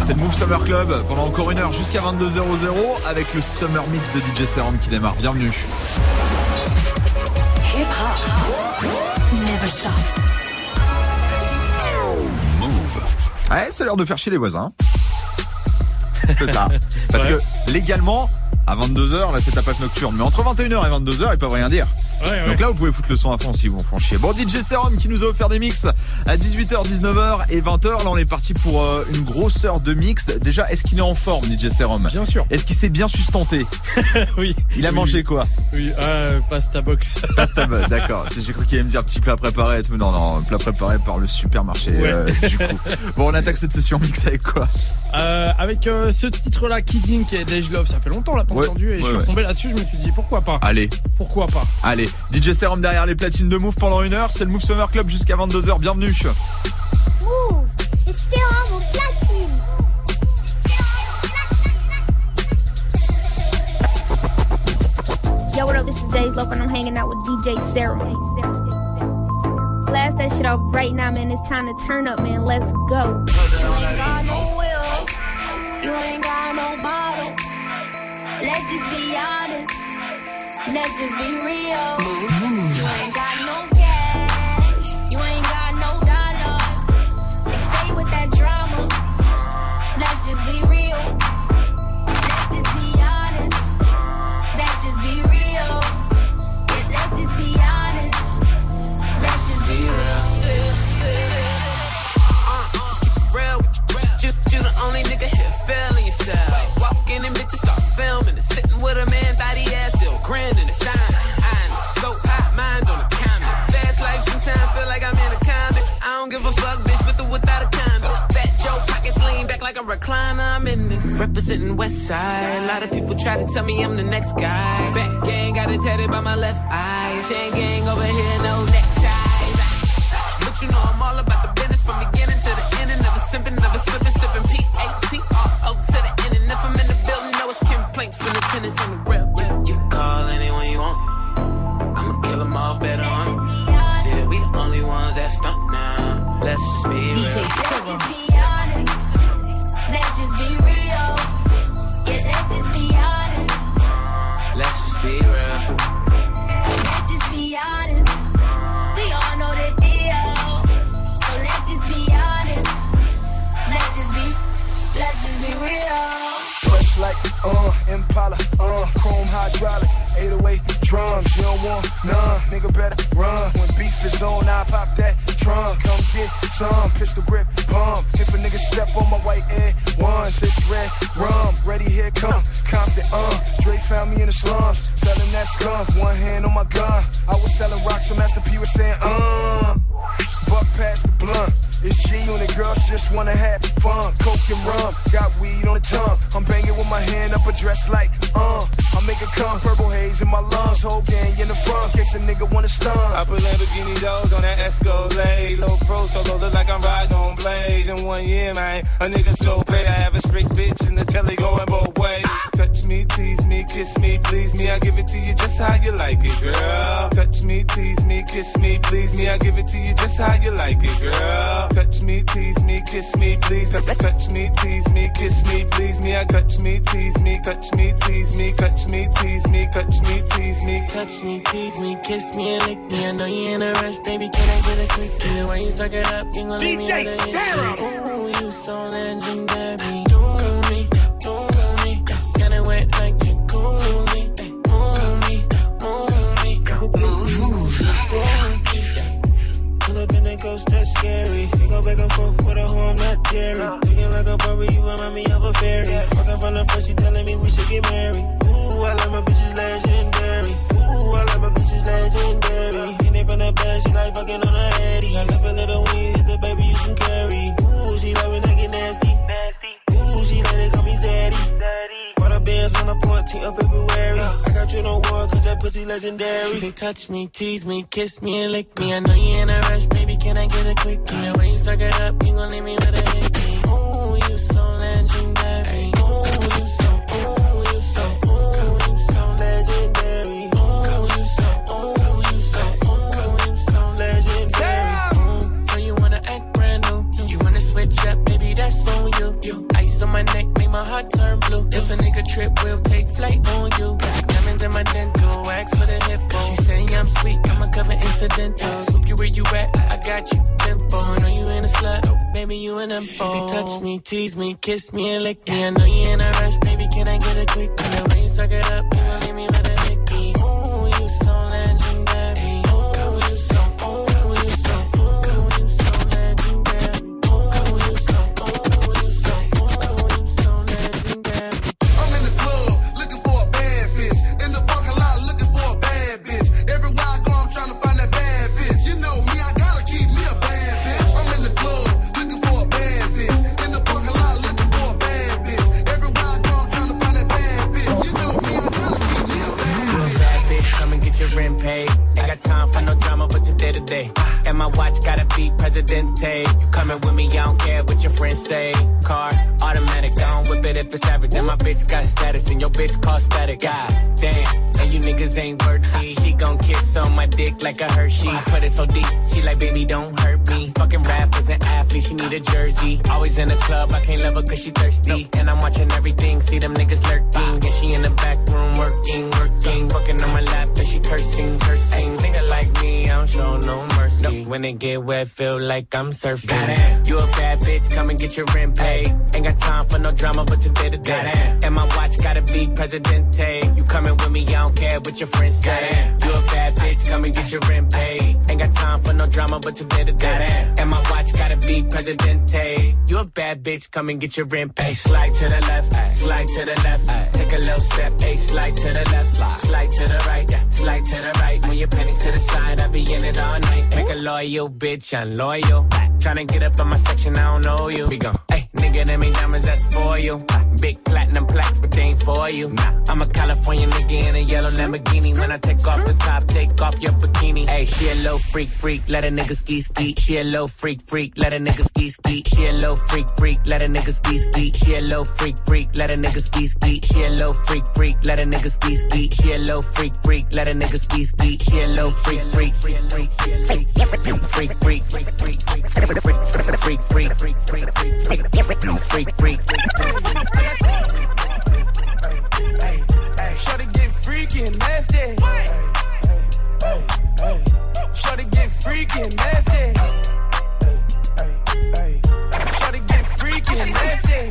C'est le Move Summer Club pendant encore une heure jusqu'à 22h00 avec le Summer Mix de DJ Serum qui démarre. Bienvenue. Move. Ouais, c'est l'heure de faire chier les voisins. C'est ça. Parce que légalement, à 22h, là c'est tapage nocturne. Mais entre 21h et 22h, ils peuvent rien dire. Donc là, vous pouvez foutre le son à fond si vous en chier. Bon, DJ Serum qui nous a offert des mix à 18h, 19h et 20h. Là, on est parti pour euh, une grosse heure de mix. Déjà, est-ce qu'il est en forme, DJ Serum? Bien sûr. Est-ce qu'il s'est bien sustenté? Oui. Il a mangé quoi? Oui, euh, pasta box. Pasta box, d'accord. J'ai cru qu'il allait me dire petit plat préparé. Non, non, plat préparé par le supermarché. Euh, du coup. Bon, on attaque cette session mix avec quoi? Avec ce titre-là, Kidding, qui est Love. Ça fait longtemps, là, pas entendu. Et je suis retombé là-dessus. Je me suis dit, pourquoi pas? Allez. Pourquoi pas? Allez. DJ Serum derrière les platines de Move pendant une heure. C'est le Move Summer Club jusqu'à 22h. Bienvenue. Move, c'est Serum aux platines. Yo, what up? This is Dej Love, and I'm hanging out with DJ Serum. Blast that shit off right now, man. It's time to turn up, man. Let's go. You ain't got no will. You ain't got no bottle. Let's just be honest. Let's just be real. Mouv'. You ain't got Representing West Side. A lot of people try to tell me I'm the next guy. Back gang got it tatted by my left eye. Chain gang over here, no neckties. But you know I'm all about the business from beginning to the end. And never simping, never slipping, sipping P-A-T-R-O to the end. And if I'm in the building, know it's complaints from the tenants on the grill. Yeah, you call anyone you want. I'ma kill them all better on. Shit, we the only ones that stunt now. Let's just be real. Hydraulics, 808 drums. You don't want none, nigga better run. When beef is on, I pop that trunk. Come get some, pistol grip, pump. If a nigga step on my white air ones, it's red rum. Ready, here come Compton, uh. Dre found me in the slums, selling that skunk. One hand on my gun. I was selling rocks, so Master P was saying, uh. Buck past the blunt. It's G on the girls just wanna have fun. Coke and rum, got weed on the tongue. I'm banging with my hand up a dress like, uh. I make it come, purple haze in my lungs. Whole gang in the front, case a nigga wanna stun. I put Lamborghini doors on that Escalade. Low pro solo, look like I'm riding on blades. In one year, man, a nigga so paid. I have a straight bitch in the telly going both ways. Touch me, tease me, kiss me, please me. I give it to you just how you like it, girl. Touch me, tease me, kiss me, please me. I give it to you just how you like it, girl. Touch me, tease me, kiss me, please. Touch me, tease me, kiss me, please me. I touch me, tease me, touch me, tease me, touch me, tease me, touch me, tease me. Touch me, tease me, kiss me, and lick me. I know you in a rush, baby. Can I get a quick? The way you suck it up, you gon' leave me DJ Sarah. Ooh, you so legendary. Scary. We go back and forth with a hoe, I'm not Jerry. Looking like a Barbie, you remind me of a fairy. Fucking from the first, she telling me we should get married. Ooh, I like my bitches legendary. Ooh, I like my bitches legendary. Hit it from the back, she like fucking on a heady. I left a little weed, it's a baby you can carry. Ooh, she love when the 14th of February. I got you no cause that pussy legendary. She say, touch me, tease me, kiss me, and lick me. I know you in a rush, baby, can I get a quickie? The way you suck it up, you gon' leave me with a hickey. Ooh, you so legendary. Ooh, you so, ooh, you so, ooh, you so legendary. Ooh, you so, ooh, you so, ooh, you so legendary. Ooh, so you wanna act brand new. You wanna switch I turn blue. If a nigga trip, we'll take flight on you. Diamonds in my dental, wax for the headphones. She say I'm sweet, I'ma cover incidental. Swoop you where you at, I got you. Tempo, know you in a slut, baby you an info. She touch me, tease me, kiss me and lick me. I know you in a rush, baby, can I get a quick? When you suck it up, you gon' leave me with a ain't worthy. She gon' kiss on my dick like a Hershey. Put it so deep, she like, baby, don't hurt jersey. Always in the club, I can't love her cause she thirsty. And I'm watching everything, see them niggas lurking. Ah. And she in the back room working, working. Fucking on my lap, and she cursing, cursing. Nigga like me, I don't show no mercy. When it get wet, feel like I'm surfing. Goddamn. You a bad bitch, come and get your rent paid. Ain't got time for no drama, but today to day. And my watch gotta be Presidente. You coming with me, I don't care what your friends say. You a bad bitch, come and get your rent paid. Ain't got time for no drama, but today to day. And my watch gotta be Presidente. You a bad bitch, come and get your rent paid. Slide to the left, slide to the left. Take a little step, hey, slide to the left, slide to the right, slide to the right. When your pennies to the side, I be in it all night. Make a loyal bitch, I'm loyal. Tryna get up in my section, I don't know you. We go, hey, nigga, them ain't diamonds, that's for you. Big platinum plaques, but they ain't for you. Nah, I'm a California nigga in a yellow Lamborghini. When I take off the top, take off your bikini. Hey, she a low freak, freak, let a nigga ski ski. She a low freak, freak, let a nigga ski ski. She a low freak, freak, let a nigga ski ski. She a low freak, freak, let a nigga ski ski. She a low freak, freak, let a nigga ski ski. She a low freak, freak, let a nigga ski ski. She a low freak, freak, freak, freak, freak, freak, freak, freak, freak, freak, freak, freak, freak, freak, freak, freak, freak, Shorty get freaky nasty. Get freaky and nasty. Get freaky and nasty.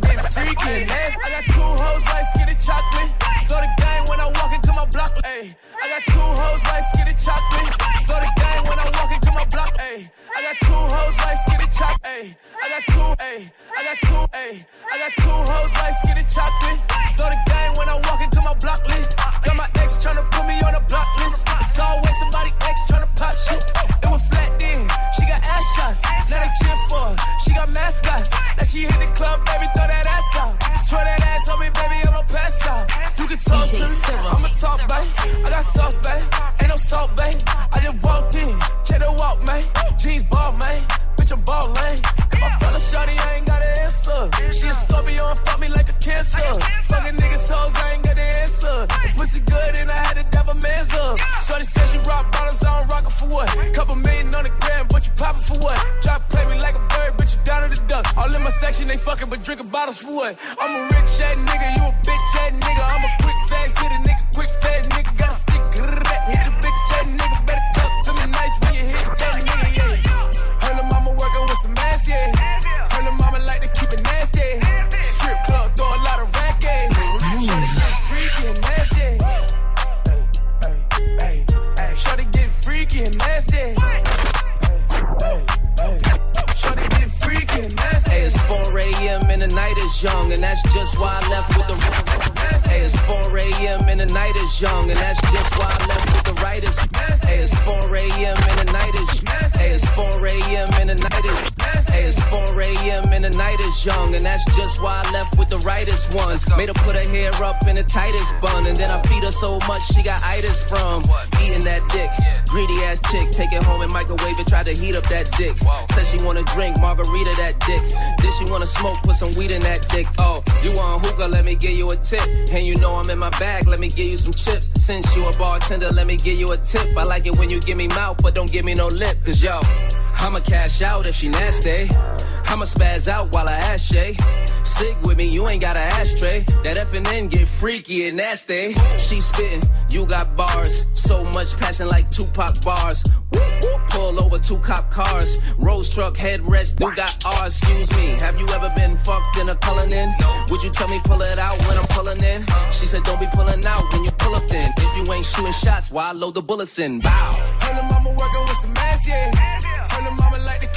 Get freaky and nasty. I got two hoes like skinny chocolate. Throw the gang when I walk my block. Ay. I got two hoes like skinny chocolate. Throw the gang when I walk into my block. Ay. I got two hoes like skinny chocolate. I got two, ay. I got two, ay. I got two hoes like skinny chocolate. Throw the gang when I walk into my block list. Got my ex tryna put me on a block list. It's always somebody ex tryna pop shit. It was flat then. She got ass shots. Now they cheer for her. She got mascots. Now she hit the club, baby, throw that ass out. Swear that ass on me, baby, I'ma pass out. You can talk to me. I'ma talk, babe. I got sauce, babe. Ain't no salt, babe. I just walked in. Check the walk, man. Jeans ball, man. Bitch, I'm ball lane. If I fell a shorty, I ain't got an answer. She a Scorpio and fuck me like a cancer. Fuckin' niggas hoes, I ain't got an answer. The pussy good and I had to dab a man's up. Shorty said she rock bottles, I don't rock it for what? Couple million on the gram, but you poppin' for what? Drop play me like a bird, but you down to the duck. All in my section, they fuckin' but drinkin' bottles for what? I'm a rich ass nigga, you a bitch ass nigga. I'm a quick fast hit a nigga, quick fast nigga. Got a stick, hit your bitch ass nigga. Ass, yeah. Heard the mama like to keep it nasty. Strip club, throw a lot of racket. Eh. Shorty get freaky and nasty. Hey, hey, hey, Shorty get freaky and nasty. Shorty get freaky and nasty. Hey, it's 4 a.m. and the night is young, and that's just why I left with the. Hey, it's 4 a.m. and the night is young, and that's just why I left with the writers. Hey, it's 4 a.m. and the night is. Hey, it's 4 a.m. and the night is. Hey, it's 4 a.m. and the night is young, and that's just why I left with the rightest ones. Made her put her hair up in the tightest bun, and then I feed her so much she got itis from eating that dick. Greedy ass chick, take it home and microwave it, try to heat up that dick. Said she wanna drink margarita that dick. Then she wanna smoke, put some weed in that dick. Oh, you want hookah? Let me give you a tip. And you know I'm in my bag, let me give you some chips. Since you a bartender, let me give you a tip. I like it when you give me mouth, but don't give me no lip. Cause yo, I'ma cash out if she nasty. I'ma spaz out while I ash Shay. Sig with me, you ain't got an ashtray. That F and N get freaky and nasty. She spittin', you got bars. So much passion like Tupac bars. Pull over two cop cars. Rose truck headrest, do got R. Excuse me, have you ever been fucked in a cullin' in? Would you tell me pull it out when I'm pulling in? She said don't be pulling out when you pull up then. If you ain't shooting shots, why load the bullets in? Bow. Her mama working with some ass, yeah. Her mama like to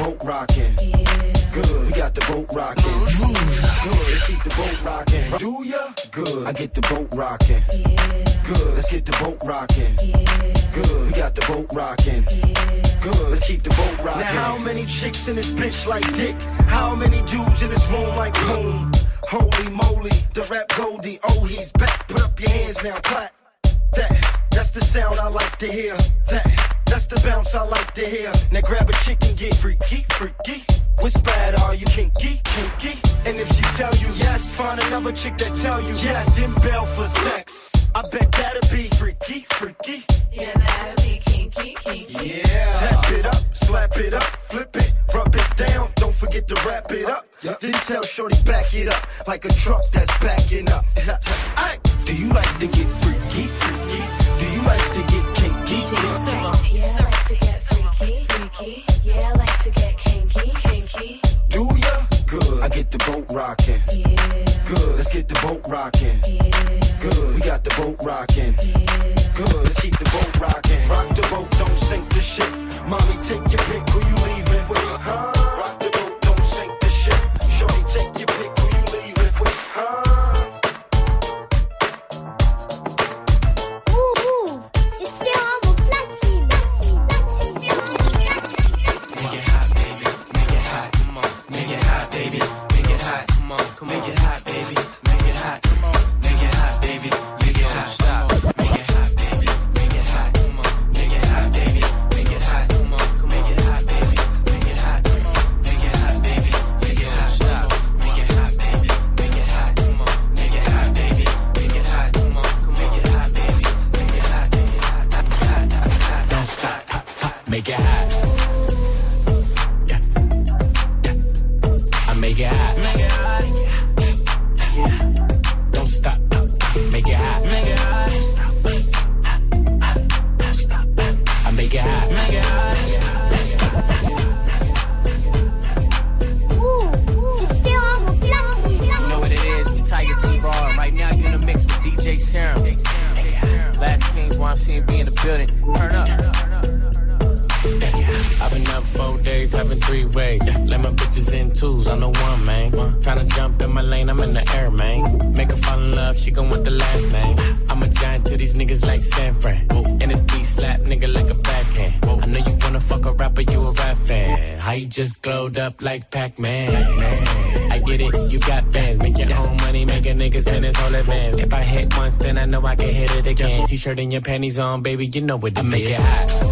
boat rocking. yeah. Good. We got the boat rocking. Good. Let's keep the boat rocking. Do ya? Good. I get the boat rocking. Yeah. Good. Let's get the boat rocking. Yeah. Good. We got the boat rocking. Yeah. Good. Let's keep the boat rocking. Now how many chicks in this bitch like dick? How many dudes in this room like boom? Holy moly, the rap Goldie. Oh, he's back. Put up your hands now, clap. That, that's the sound I like to hear. That, that's the bounce I like to hear. Now grab a chick and get freaky, freaky. What's bad? Are you kinky, kinky? And if she tell you yes, find another chick that tell you yes. Then bail for sex. I bet that'll be freaky, freaky. Yeah, that'll be kinky, kinky. Yeah. Tap it up, slap it up, flip it, rub it down. Don't forget to wrap it up. Then tell Shorty back it up like a truck that's backing up. Do you like to get freaky, freaky? Do you like to get take your pick. Who you leaving with? Huh? Rock the boat, don't sink the ship. Shorty, take your pick. Up like Pac-Man? I get it, you got bands. Make your own money, make a nigga spend his whole advance. If I hit once, then I know I can hit it again. T-shirt and your panties on, baby, you know what it I make it hot.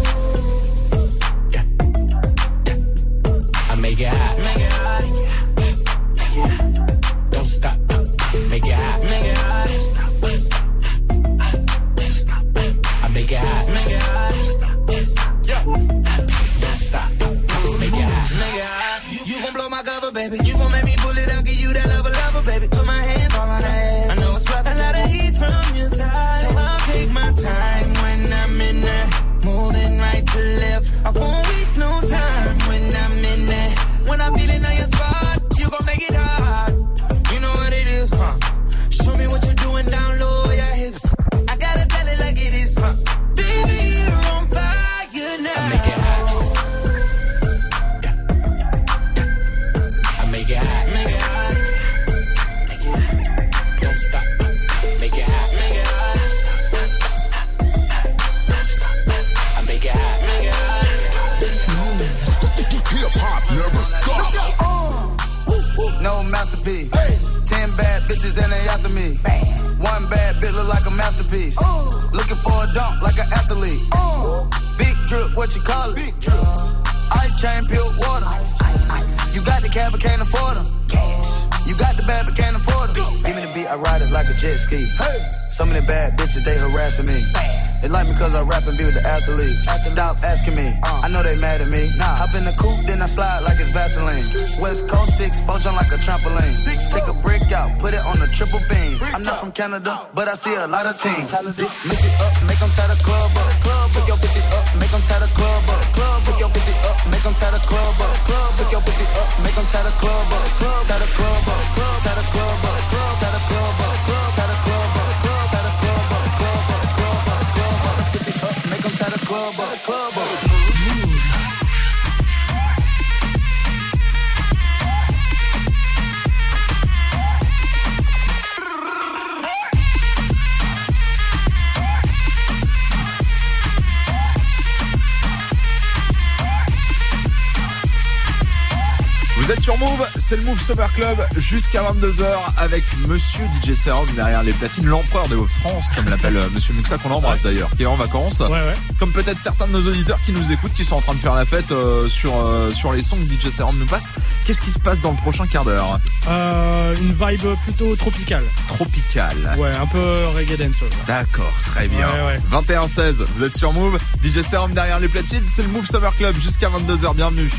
Jet ski. Hey. Some of the bad bitches, they harassing me. They like me cause I rap and be with the athletes. Stop asking me, I know they mad at me. Nah. Hop in the coupe, then I slide like it's Vaseline. West Coast 6, four like a trampoline. Six, Take a brick out, put it on the triple beam. I'm not from Canada, but I see a lot of teams. This, make it up, make them tie the club up. Club, took your 50 up, make them tie the club up. Club, took your 50 up, make them tie the club up. Club, took your 50 up, make them tie the club up. Club, tie the club up. Move, c'est le Move Summer Club jusqu'à 22h avec Monsieur DJ Serum derrière les platines, l'empereur des Hauts-de-France, comme l'appelle euh, Monsieur Muxa qu'on embrasse d'ailleurs, qui est en vacances. Comme peut-être certains de nos auditeurs qui nous écoutent, qui sont en train de faire la fête euh, sur euh, sur les sons que DJ Serum nous passe. Qu'est-ce qui se passe dans le prochain quart d'heure? Euh, une vibe plutôt tropicale. Tropical. Ouais, un peu reggae dancehall. D'accord, très bien. Ouais, ouais. 21-16, vous êtes sur Move. DJ Serum derrière les platines, c'est le Move Summer Club jusqu'à 22h. Bienvenue.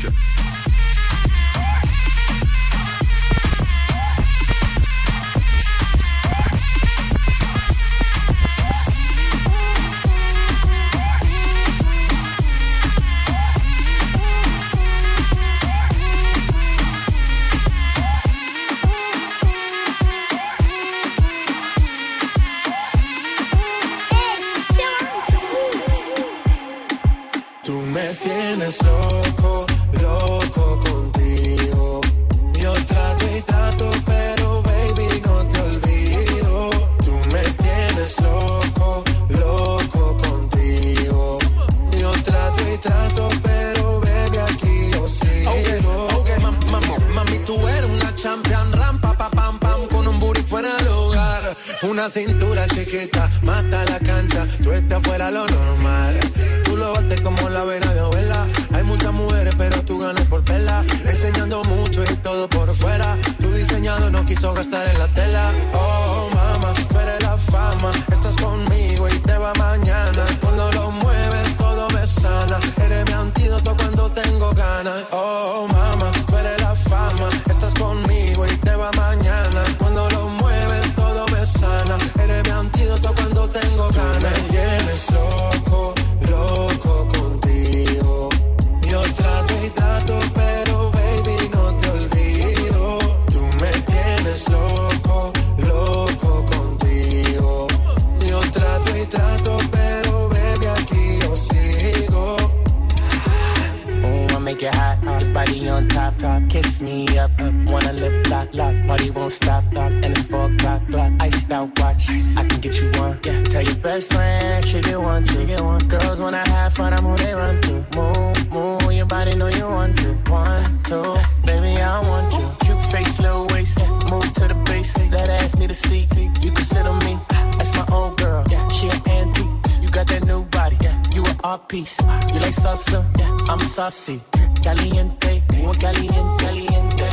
Top. Kiss me up, up. Wanna lip lock, lock. Party won't stop, lock. And it's four o'clock, clock. Iced out watch, I can get you one. Yeah, tell your best friend she get one, she get one. Girls when I have fun, I'm who they run to. Move, move, your body know you want to. One, two, baby I want you. Cute face, little waist, move to the base. That ass need a seat, you can sit on me. That's my old girl, yeah. She an antique. You got that new body, yeah. You an art piece. You like salsa, yeah. I'm saucy. Caliente, muy caliente, caliente,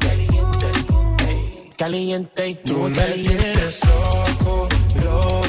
caliente, caliente, caliente, Tú muy me caliente. tienes loco, loco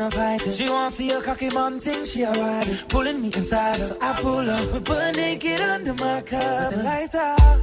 I'm. She wanna see a cocky man she a riding. Pulling me inside, so I pull up. We burn naked under my cover. The lights out.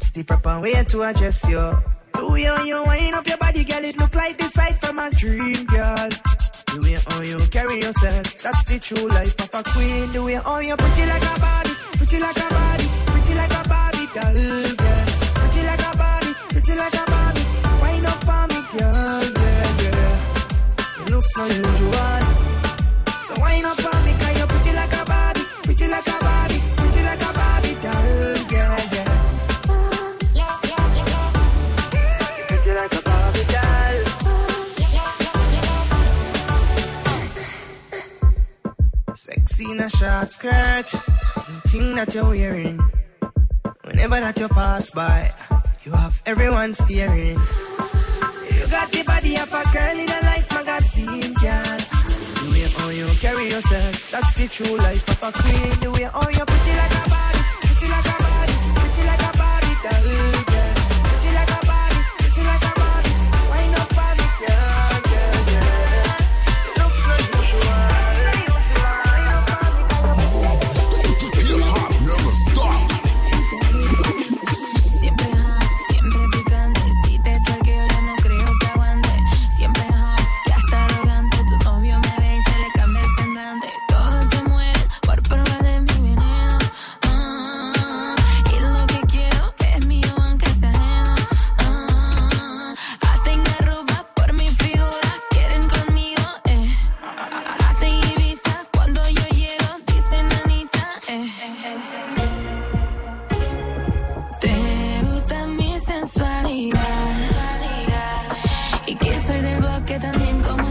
It's the proper way to address you. The way how you wind up your body, girl, it look like the sight from a dream, girl. The way how you carry yourself, that's the true life of a queen. The way how you pretty like a Barbie, pretty like a Barbie, pretty like a Barbie, girl, yeah. Pretty like a Barbie, pretty like a Barbie, wind up for me, girl, yeah, yeah. It looks no usual, so wind up for me, girl, you pretty like a Barbie, pretty like a Barbie. in a short skirt, anything that you're wearing. Whenever that you pass by, you have everyone staring. You got the body of a girl in a life magazine, girl. The way how you carry yourself, that's the true life of a queen. The way how you pretty like a body, pretty like a body, pretty like a body, darling.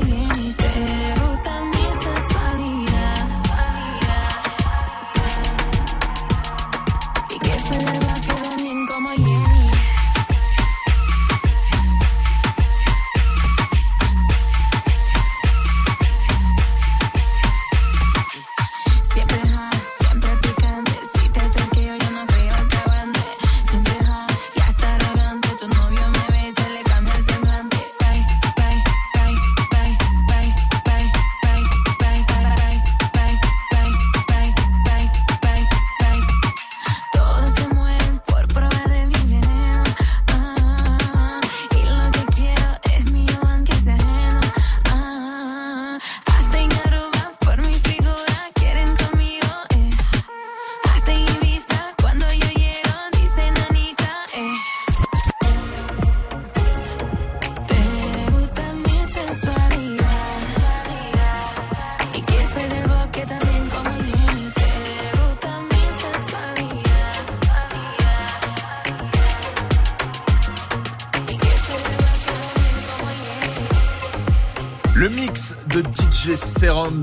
Yeah.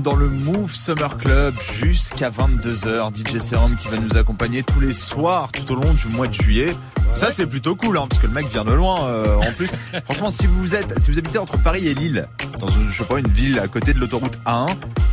Dans le Move Summer Club jusqu'à 22h. DJ Serum qui va nous accompagner tous les soirs tout au long du mois de juillet. Ça c'est plutôt cool hein, parce que le mec vient de loin euh, en plus. Franchement si vous êtes si vous habitez entre Paris et Lille, dans une, je sais pas une ville à côté de l'autoroute A1,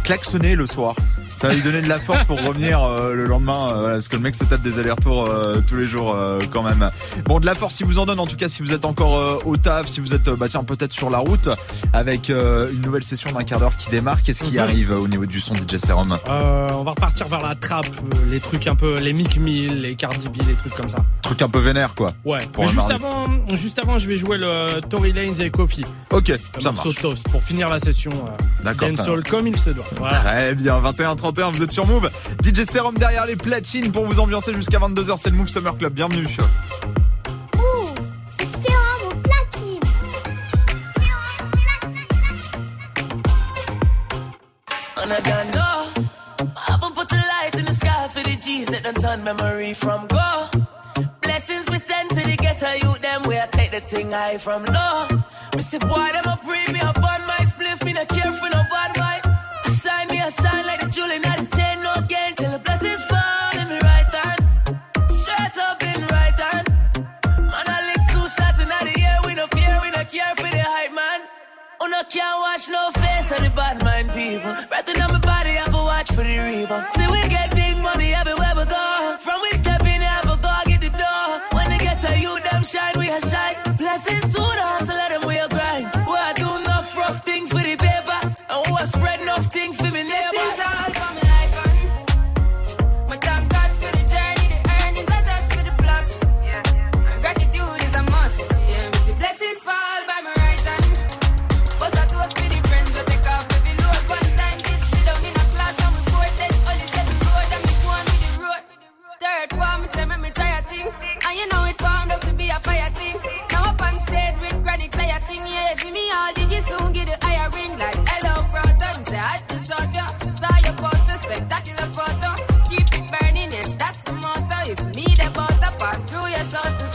klaxonnez le soir. Ça va lui donner de la force pour revenir euh, le lendemain euh, parce que le mec se tape des allers-retours tous les jours quand même. Bon de la force si vous en donne en tout cas si vous êtes encore au taf, si vous êtes bah tiens peut-être sur la route avec une nouvelle session d'un quart d'heure qui démarre. Qu'est-ce qui Mhm. arrive au niveau du son DJ Serum? Euh, on va repartir vers la trappe, euh, les trucs un peu, les Mick Mill, les Cardi B, les trucs comme ça. Truc un peu vénère quoi. Ouais. Pour Mais juste mardi. avant, juste avant, je vais jouer le Tory Lanez et Kofi. Ok, ça marche. Toast pour finir la session. Euh, D'accord, dancehall comme il se doit. Voilà. Très bien, 21-31, vous êtes sur Move. DJ Serum derrière les platines pour vous ambiancer jusqu'à 22h, c'est le Move Summer Club, bienvenue. Go. Blessings we send take the thing from them a me on my me bad shine shine like no can't watch no face of the bad mind people. Breathing on my body, I have to watch for the rebound. See, we get all diggy soon get the higher ring like hello brother. Me say I just shot ya, saw your poster, spectacular photo. Keep it burning, yes that's the motto. If me the butter pass through your soul to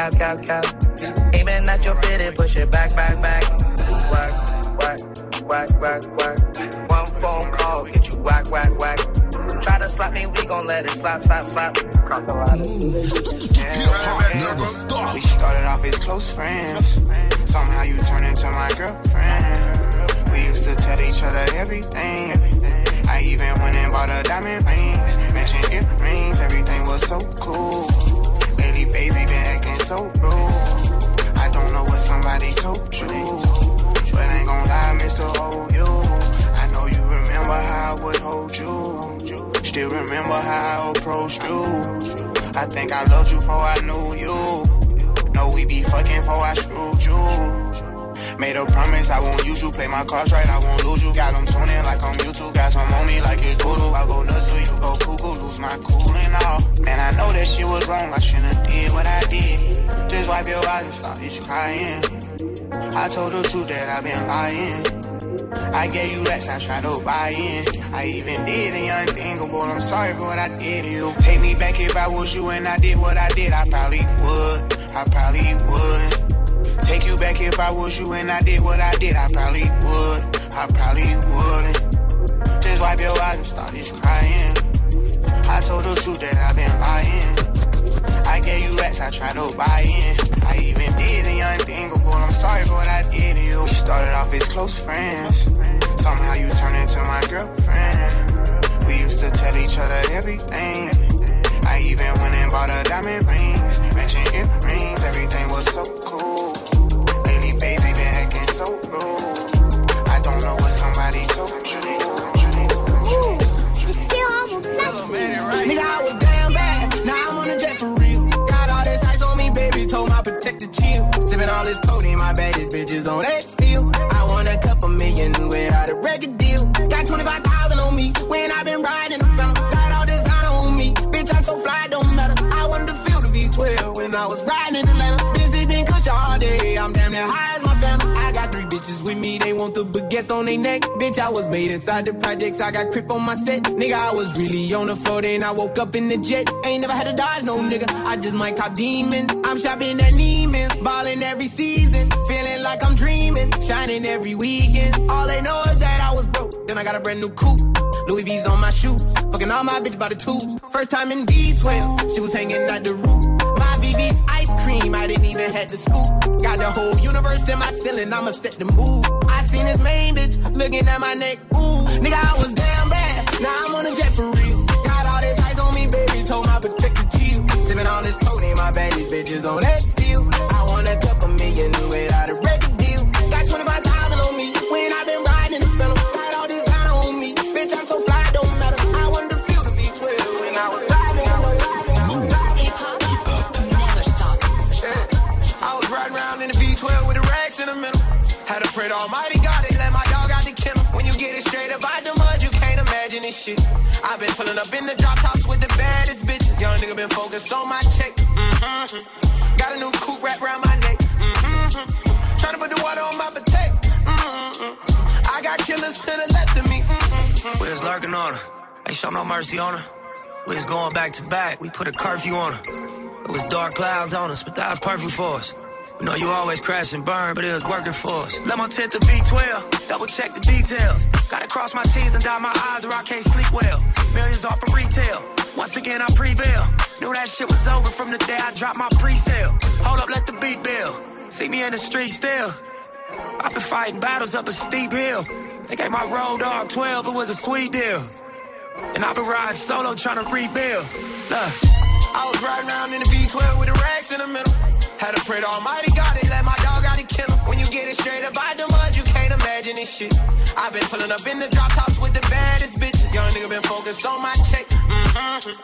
cap, cap, cap. Aiming at your fitted, push it back, back, back. Whack, whack, whack, whack, whack. One phone call, get you whack, whack, whack. Try to slap me, we gon' let it slap, slap, slap. Cross the line. Never stop. We started off as close friends. Somehow you turned into my girlfriend. We used to tell each other everything. I even went and bought her diamond rings. Matching earrings, everything was so cool. Lately, baby, been so rude. I don't know what somebody told you. But ain't gon' lie, Mr. Hold You. I know you remember how I would hold you. Still remember how I approached you. I think I loved you before I knew you. No, we be fucking before I screwed you. Made a promise I won't use you. Play my cards right, I won't lose you. Got them tuning like I'm YouTube. Got some on me like it's voodoo. I go nuts till you go cuckoo. Lose my cool and all. Man, I know that she was wrong. I shouldn't did what I did. Just wipe your eyes and stop this crying. I told the truth that I've been lying. I gave you racks, I tried to buy in. I even did the unthinkable. I'm sorry for what I did to you. Take me back if I was you and I did what I did. I probably would. I probably wouldn't. Take you back if I was you and I did what I did. I probably would. I probably wouldn't. Just wipe your eyes and start this crying. I told the truth that I've been lying. I gave you racks, I tried to buy in. I even did the unthinkable. I'm sorry for what I did to you. We started off as close friends. Somehow you turned into my girlfriend. We used to tell each other everything. I even went and bought a diamond rings. Mentioned earrings, everything was so cool. So rude. I don't know what somebody told you. Nigga, I was damn bad. Now I'm on a jet for real. Got all this ice on me, baby. Told my protector chill. Sipping all this codeine, my baddest bitches on that spill. I want a couple million without a want on their neck. Bitch, I was made inside the projects. I got crip on my set. Nigga, I was really on the floor. Then I woke up in the jet. Ain't never had to dodge no nigga. I just might cop demon. I'm shopping at Neiman's. Ballin' every season. Feeling like I'm dreaming. Shining every weekend. All they know is that I was broke. Then I got a brand new coupe. Louis V's on my shoes. Fucking all my bitch by the tubes. First time in V12. She was hanging out the roof. My BB's ice cream. I didn't even have to scoop. Got the whole universe in my ceiling. I'ma set the mood. I seen this main bitch looking at my neck. Ooh, nigga, I was damn bad. Now I'm on a jet for real. Got all this ice on me, baby. Told my protector chill. Sipping all this codeine, my bitches on that. I want a couple million without a record deal. Got 25,000 on me when i been riding the film. Got all this on me. Bitch, I'm so fly, don't matter. I wanted to feel the V12 when I was riding. Hip hop never stop. I was riding around in the V12 with the racks in the middle. Had to pray to Almighty God, this shit. I've been pulling up in the drop tops with the baddest bitches. Young nigga been focused on my check. Mm-hmm. Got a new coupe wrapped around my neck. Mm-hmm. Trying to put the water on my potato. Mm-hmm. I got killers to the left of me. Mm-hmm. We was lurking on her. Ain't show no mercy on her. We was going back to back. We put a curfew on her. It was dark clouds on us, but that was perfect for us. We know you always crash and burn, but it was working for us. Let my tent to V12, double check the details. Gotta cross my T's and dot my I's or I can't sleep well. Millions off of retail. Once again, I prevail. Knew that shit was over from the day I dropped my pre-sale. Hold up, let the beat build. See me in the street still. I've been fighting battles up a steep hill. They gave my road dog 12, it was a sweet deal. And I've been riding solo trying to rebuild. Look. I was riding around in the V12 with the racks in the middle. Had to pray to Almighty God, they let my dog out the kennel. When you get it straight up out the mud, you can't imagine this shit. I've been pulling up in the drop tops with the baddest bitches. Young nigga been focused on my check. Mm-hmm.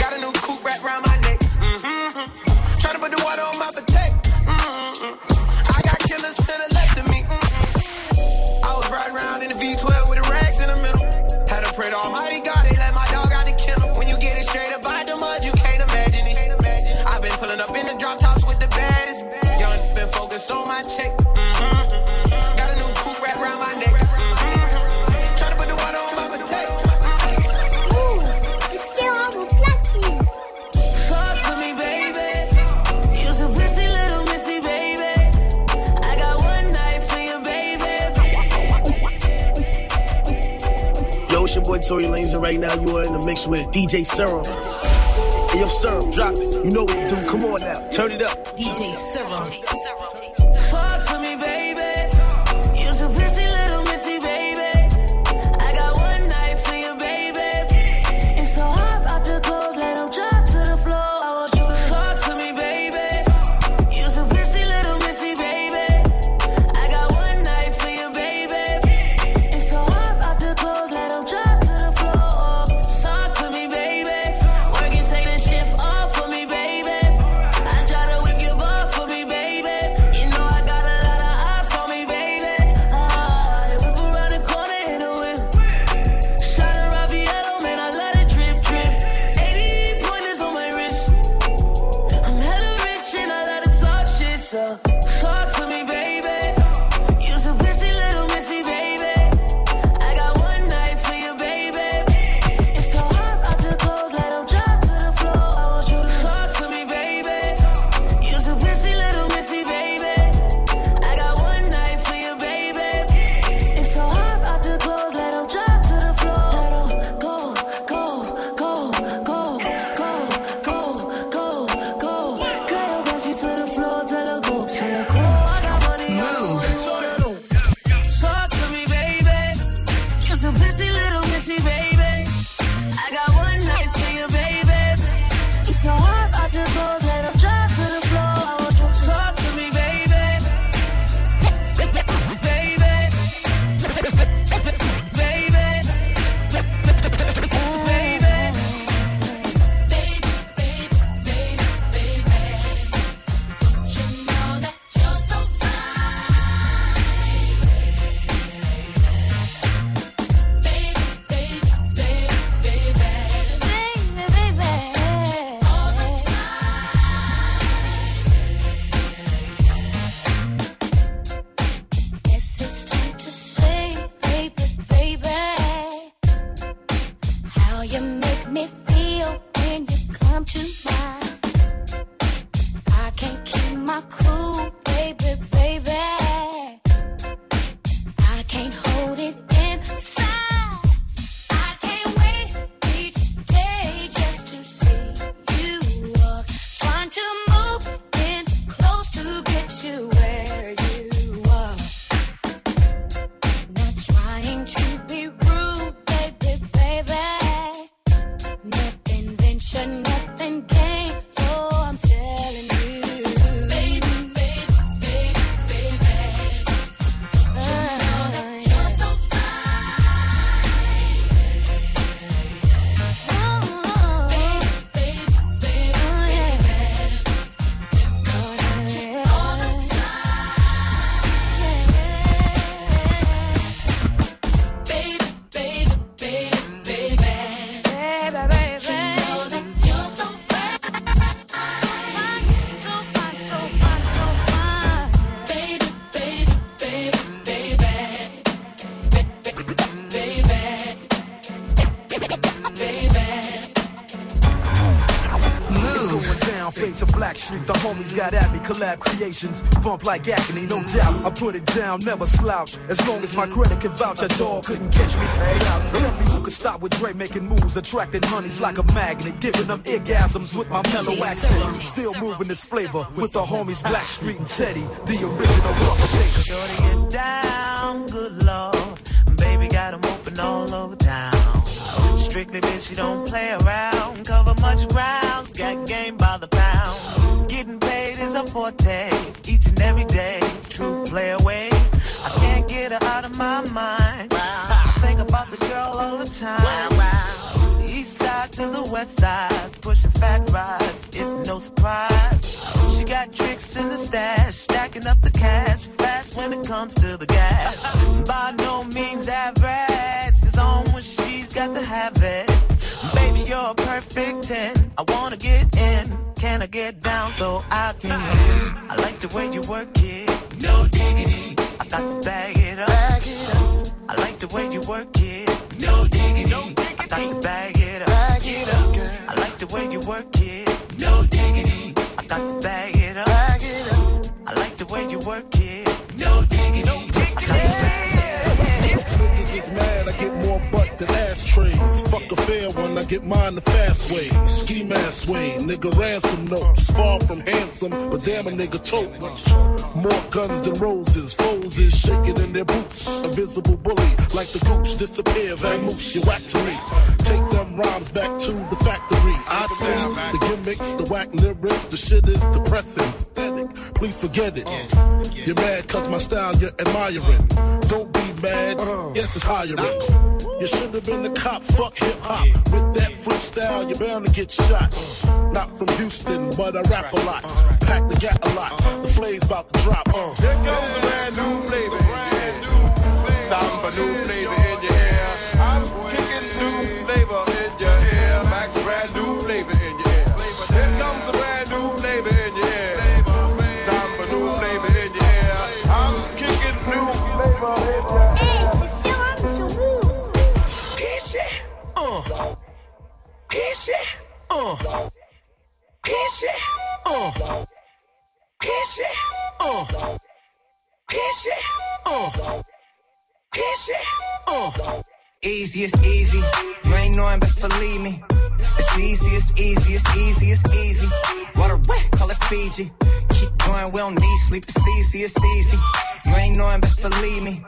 Got a new coupe wrapped around my neck. Mm-hmm. Trying to put the water on my potato. Mm-hmm. I got killers to the left of me. Mm-hmm. I was riding around in the V12 with the racks in the middle. Had to pray to Almighty God, they let my boy Tory Lanez, and right now you are in the mix with DJ Serum. Hey, yo, Serum, drop it. You know what to do. Come on now, turn it up. DJ Serum. Collab creations. Bump like agony, no doubt. I put it down, never slouch. As long as my credit can vouch, a dog couldn't catch me. Tell me who could stop with Dre making moves, attracting honeys like a magnet, giving them orgasms with my mellow accent. Still moving this flavor with the homies Blackstreet and Teddy, the original rock shaker. Shorty get down, good lord. Baby got 'em open all over. Strictly bitch, she don't play around. Cover much ground, got game by the pound. Getting paid is a forte, each and every day. True play away. I can't get her out of my mind. I think about the girl all the time. East side to the west side, pushing fat rides, it's no surprise. She got tricks in the stash, stacking up the cash fast when it comes to the gas. By no means average, it's on when she's got to have it. Baby, you're a perfect 10. I wanna get in. Can I get down so I can win? I like the way you work it. No diggity. I got to bag it up. Bag it up. I like the way you work it. No diggity. No diggity. I got to bag it up. Bag it up. I like the way you work it. No diggity. I got to bag it up. Bag it up. I like the way you work it. Ashtrays. Fuck a fair one, I get mine the fast way. Ski mask way, nigga ransom notes. Far from handsome, but damn a nigga tote. More guns than roses, foes is shaking in their boots. A visible bully, like the gooch, disappear, vamoose, you whack to me. Take rhymes back to the factory. I see the gimmicks, the whack lyrics, the shit is depressing. Pathetic, Please forget it. You're mad cause my style you're admiring. Don't be mad, yes it's hiring. You should have been the cop, fuck hip hop. With that freestyle, you're bound to get shot. Not from Houston, but I rap a lot. Pack the gat a lot. The flame's about to drop. Here comes a brand new flavor. Time for new flavor Hit shit. Uh. Hit shit. Uh. Hit shit. Uh. Hit shit. Uh. Easy, it's easy. You ain't knowing, but believe me. It's easy, it's easy, it's easy, it's easy. Water wet, call it Fiji. Keep going, we don't need sleep. It's easy, it's easy. You ain't knowing, but believe me.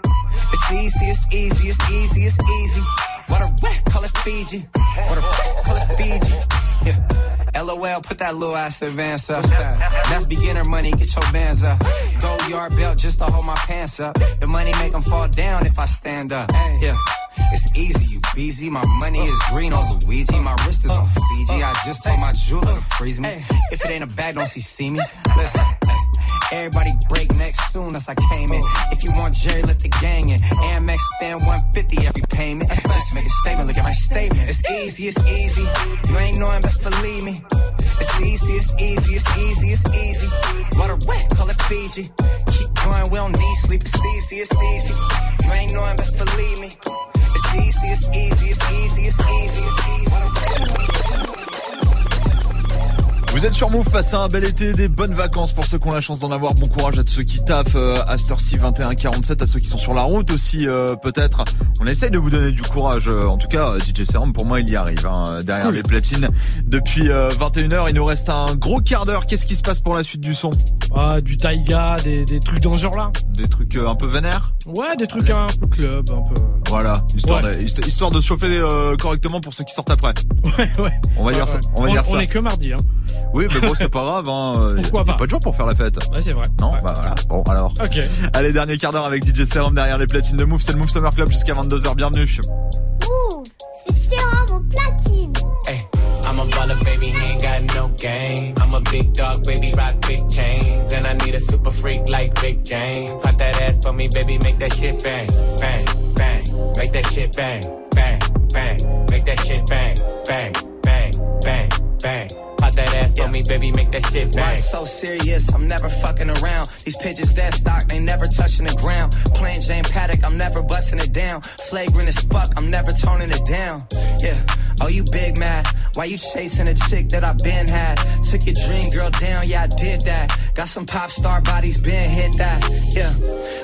It's easy, it's easy, it's easy, it's easy. Water wet, call it Fiji. Water wet, call it Fiji. LOL, put that little ass advance up. That's beginner money, get your bands up. Gold yard belt just to hold my pants up. The money make them fall down if I stand up. Yeah. It's easy, you busy. My money is green on Luigi. My wrist is on Fiji. I just told my jeweler to freeze me. If it ain't a bag, don't see see me. Listen, everybody break next soon as I came in. If you want Jerry, let the gang in. Amex spend 150 every payment. Just make a statement, look at my statement. It's easy, it's easy. You ain't knowing, best believe me. It's easy, it's easy, it's easy, it's easy. Water wet, call it Fiji. Keep going, we don't need sleep. It's easy, it's easy. You ain't knowing, best believe me. It's easy, it's easy, it's easy, it's easy, it's easy. Vous êtes sur Move, passez un bel été, des bonnes vacances pour ceux qui ont la chance d'en avoir. Bon courage à ceux qui taffent euh, à cette heure-ci 21-47, à ceux qui sont sur la route aussi euh, peut-être. On essaye de vous donner du courage. Euh, en tout cas, DJ Serum pour moi il y arrive. Hein, derrière les platines depuis 21h, il nous reste un gros quart d'heure. Qu'est-ce qui se passe pour la suite du son? Ah, du taiga, des, des trucs dans ce genre-là. Des trucs un peu vénères? Ouais, des trucs un peu club, un peu. Voilà, histoire, de, histoire de se chauffer correctement pour ceux qui sortent après. Ouais, ouais. On va dire ça. On va dire ça. On est que mardi. Hein. Oui, mais bon, c'est pas grave. Hein. Pourquoi pas Pas de jour pour faire la fête. Ouais, c'est vrai. Non, bah voilà. Bon, alors. Ok. Allez, dernier quart d'heure avec DJ Serum derrière les platines de Move. C'est le Move Summer Club jusqu'à 22h. Bienvenue. Move, c'est Serum au platine. Hey. I'm a baller, baby, he ain't got no game. I'm a big dog, baby, rock big chains. And I need a super freak like Big James. Pop that ass for me, baby, make that shit bang, bang, bang. Make that shit bang, bang, bang. Make that shit bang, bang, bang, bang, bang. That ass for me, baby, make that shit bang. Why so serious? I'm never fucking around. These pigeons dead stock, they never touching the ground. Plain Jane Patek, I'm never busting it down. Flagrant as fuck, I'm never toning it down. Yeah. Oh, you big mad? Why you chasing a chick that I been had? Took your dream girl down, yeah, I did that. Got some pop star bodies, been hit that. Yeah.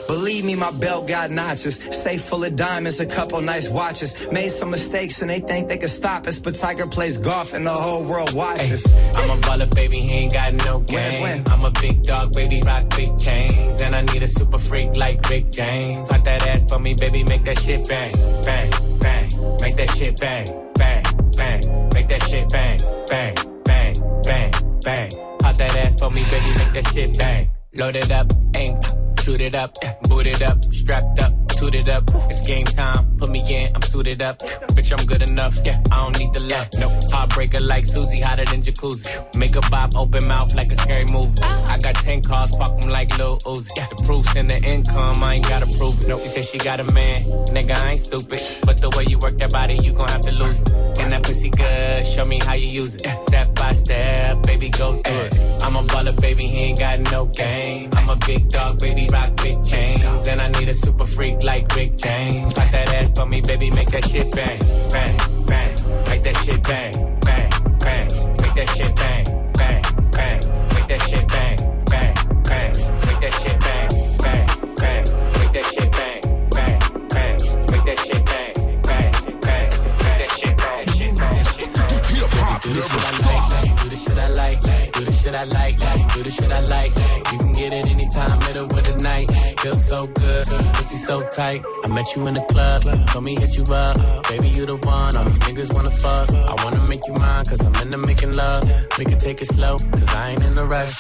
Believe me, my belt got notches. Safe full of diamonds, a couple nice watches. Made some mistakes and they think they can stop us, but Tiger plays golf and the whole world watches. I'm a baller, baby, he ain't got no game. I'm a big dog, baby, rock big chains. And I need a super freak like Rick James. Pop that ass for me, baby, make that shit bang, bang, bang. Make that shit bang, bang, bang. Make that shit bang, bang, bang, bang, bang. Pop that ass for me, baby, make that shit bang. Load it up, aim, shoot it up, boot it up, strapped up toot it up. It's game time. Put me in, I'm suited up. Bitch, I'm good enough. Yeah, I don't need the love. No heartbreaker like Susie, hotter than jacuzzi. Make a bop, open mouth like a scary movie. I got 10 cars, park them like Lil Uzi. Yeah, the proof's in the income, I ain't gotta prove it. No, she said she got a man. Nigga, I ain't stupid. But the way you work that body, you gon' have to lose it. And that pussy good, show me how you use it. Step by step, baby, go through it. I'm a baller, baby, he ain't got no game. I'm a big dog, baby, rock big chains. Then I need a super freak like Rick James. Pop that ass for me, baby, make that shit bang, bang, bang. Make that shit bang, bang, bang. Make that shit bang, bang, bang. Make that shit bang, bang, bang. Make that shit bang, bang, bang. Make that shit bang, bang, bang. Make that shit bang, bang, bang. Make that shit bang, shit bang, shit bang. Do the shit I like, do the shit I like, do the shit I like, do the shit I like. You can get it anytime, middle of the night. Feel so good, pussy so tight. I met you in the club, told me hit you up. Baby, you the one, all these niggas wanna fuck. I wanna make you mine, cause I'm into making love. We can take it slow, cause I ain't in a rush.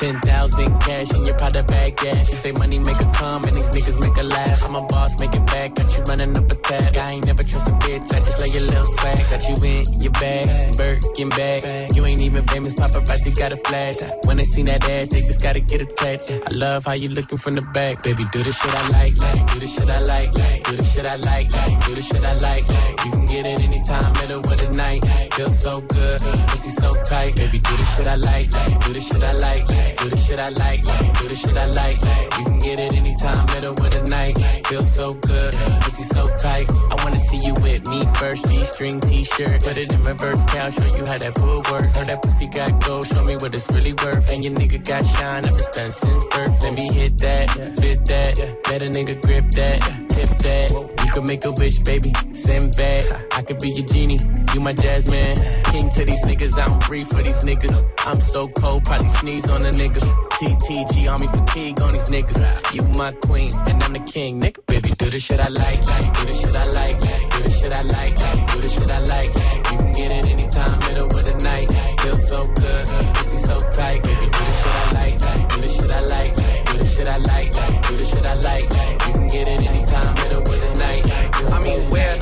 10,000 cash in your powder bag, yeah. She say money make her come, and these niggas make her laugh. I'm a boss, make it back, got you running up a tab. I ain't never trust a bitch, I just lay your little swag. Got you in your bag, Birkin bag. You ain't even famous, paparazzi got a flash. When they see that ass, they just gotta get attached. I love how you looking from the back, baby. Do the shit I like, like. Do the shit I like, like. Do the shit I like, like. Do the shit I like, like. You can get it anytime, middle of the night. Feel so good, pussy so tight, baby. Do the shit I like, like. Do the shit I like, like. Do the shit I like, like. Do the shit I like, like. You can get it anytime, middle of the night. Feel so good, pussy so tight. I wanna see you with me first, G-string T-shirt. Put it in reverse, cow, show you how that pull work. Heard that pussy got gold, show me what it's really worth. And your nigga got shine, ever done since birth. Let me hit that, fit that, let a nigga grip that, tip that. You can make a wish, baby, send back. I could be your genie, you my jasmine. King to these niggas, I don't breathe for these niggas. I'm so cold, probably sneeze on a nigga. TTG, army fatigue on these niggas. You my queen, and I'm the king, nigga. Baby, do the shit I like, like, do the shit I like, like, do the shit I like, like, do the shit I like, like. You can get it anytime, middle of the night. Feel so good, pussy so tight. Baby, do the shit I like, like, do the shit I like, like, do the shit I like, like, do the shit I like, like. You can get it anytime, middle of the night. I mean, where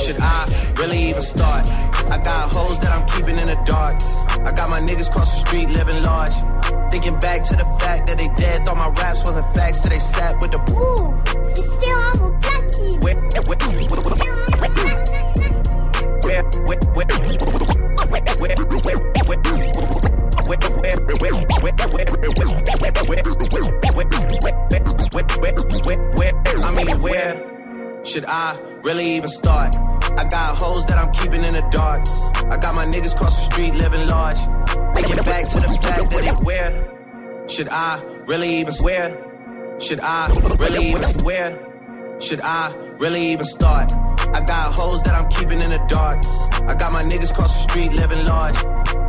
should I really even start? I got hoes that I'm keeping in the dark. I got my niggas cross the street living large. Thinking back to the fact that they dead, thought my raps wasn't facts, so they sat with the Mouv', c'est Serum au platine. where, where, where, where, where, where, should I really even start? I got hoes that I'm keeping in the dark. I got my niggas cross the street living large. Thinking back to the fact that they wear. Should I really even swear? Should I really even swear? Should I really even start? I got hoes that I'm keeping in the dark. I got my niggas cross the street living large.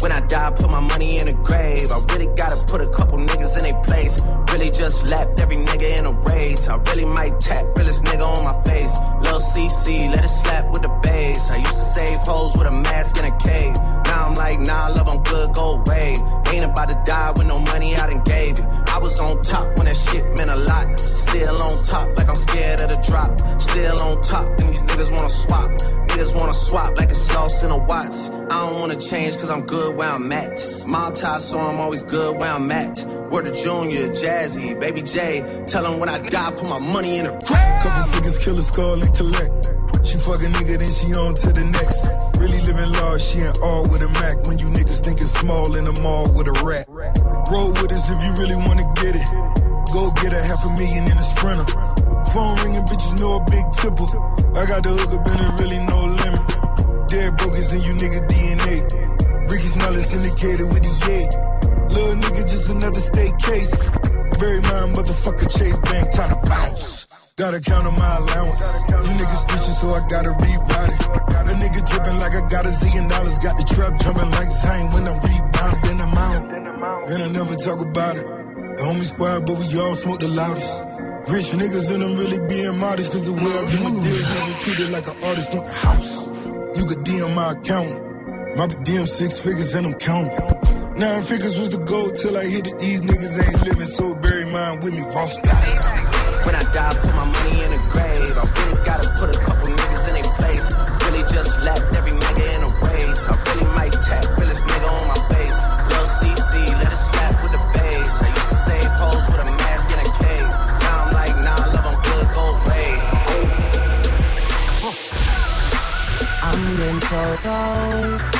When I die, put my money in the grave. I really gotta put a couple niggas in their place. Really just lapped every nigga in a race. I really might tap realest nigga on my face. Lil CC, let it slap with the bass. I used to save hoes with a mask in a cave. Now I'm like, nah, love, I'm good, go away. Ain't about to die with no money I done gave you. I was on top when that shit meant a lot. Still on top, like I'm scared of the drop. Still on top, and these niggas wanna swap. Niggas wanna swap like it's sauce in a Watts. I don't wanna change cause I'm good where I'm at. Mob tie, so I'm always good where I'm at. Word to Junior, Jazzy, Baby J. Tell them when I die, put my money in a grave. Couple figures, kill a skull and collect. She fuck a nigga, then she on to the next. Really living large, she ain't all with a Mac. When you niggas thinking small in the mall with a rat. Roll with us if you really wanna get it. Go get a half a million in a sprinter. Phone ringing, bitches know a big tipple. I got the hook up and it really no limit. Dead brokers in you nigga DNA. Rickey Smiley syndicated with the yay. Little nigga, just another state case. Bury my motherfucker Chase Bank, time to bounce. Gotta count on my allowance. You niggas snitching, so I gotta rewrite it. A nigga dripping like I got a zillion dollars. Got the trap jumping like Zayn when I rebound. Then I'm out. And I never talk about it. The homie squad, but we all smoke the loudest. Rich niggas and I'm really being modest. Cause the way I've been never treated like an artist. Want the house. You could DM my account. My DM six figures and I'm counting. Nine figures was the goal till I hit it. These niggas ain't living, so bury mine with me. Ross got it. When I die, put my money in the grave. I really gotta put a couple niggas in their place. Really just lapped every nigga in a race. I really might tap realest nigga on my face. Lil CC, let it slap with the bass. I used to save hoes with a mask in a cave. Now I'm like, nah, I love, I'm good, go away. I'm getting so old.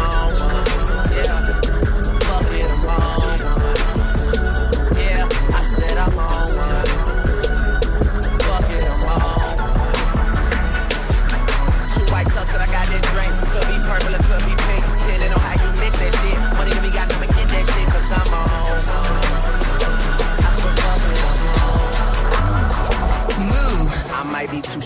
on one.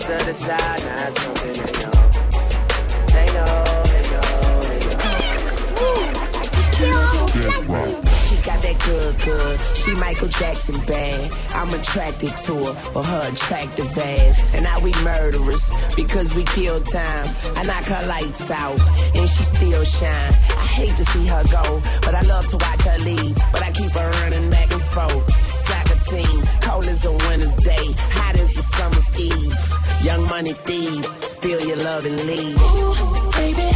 Other side, now it's something they know. They know, they know, they know. She got that good, good. She Michael Jackson bad. I'm attracted to her for her attractive ass. And now we murderers because we kill time. I knock her lights out and she still shine. Hate to see her go, but I love to watch her leave. But I keep her running back and forth. Soccer team, cold as a winter's day, hot as a summer's eve. Young money thieves, steal your love and leave. Ooh, baby,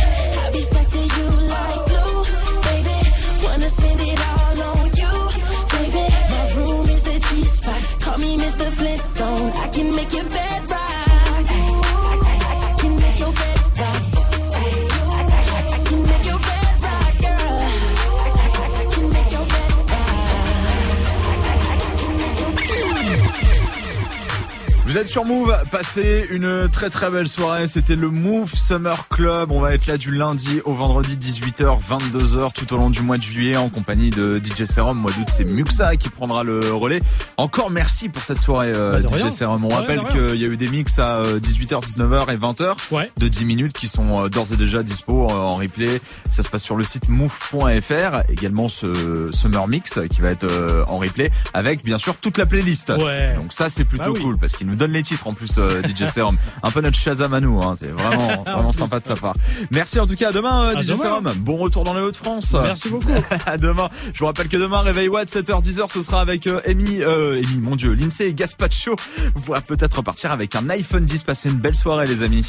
I be stuck to you like glue, baby. Wanna spend it all on you, baby. My room is the G spot. Call me Mr. Flintstone. I can make your bed rock. Vous êtes sur Move, passez une très très belle soirée. C'était le Move Summer Club. On va être là du lundi au vendredi 18h, 22h tout au long du mois de juillet en compagnie de DJ Serum. Mois d'août, c'est Muxa qui prendra le relais. Encore merci pour cette soirée euh, Bah, DJ rien. Serum. On rappelle qu'il y a eu des mix à euh, 18h, 19h et 20h de 10 minutes qui sont euh, d'ores et déjà dispo euh, en replay. Ça se passe sur le site move.fr. Également ce Summer Mix qui va être euh, en replay avec bien sûr toute la playlist. Ouais. Donc ça c'est plutôt Bah oui. cool parce qu'il nous donne les titres en plus euh, DJ Serum. Un peu notre Shazam à nous, hein. c'est vraiment vraiment sympa de sa part. Merci en tout cas à demain euh, À DJ demain. Serum. Bon retour dans les Hauts-de-France. Merci beaucoup. à demain. Je vous rappelle que demain réveil Watt 7h 10h ce sera avec euh, Amy Amy mon dieu, Lindsay et Gaspacho. Vous pourrez peut-être repartir avec un iPhone 10 passer une belle soirée les amis.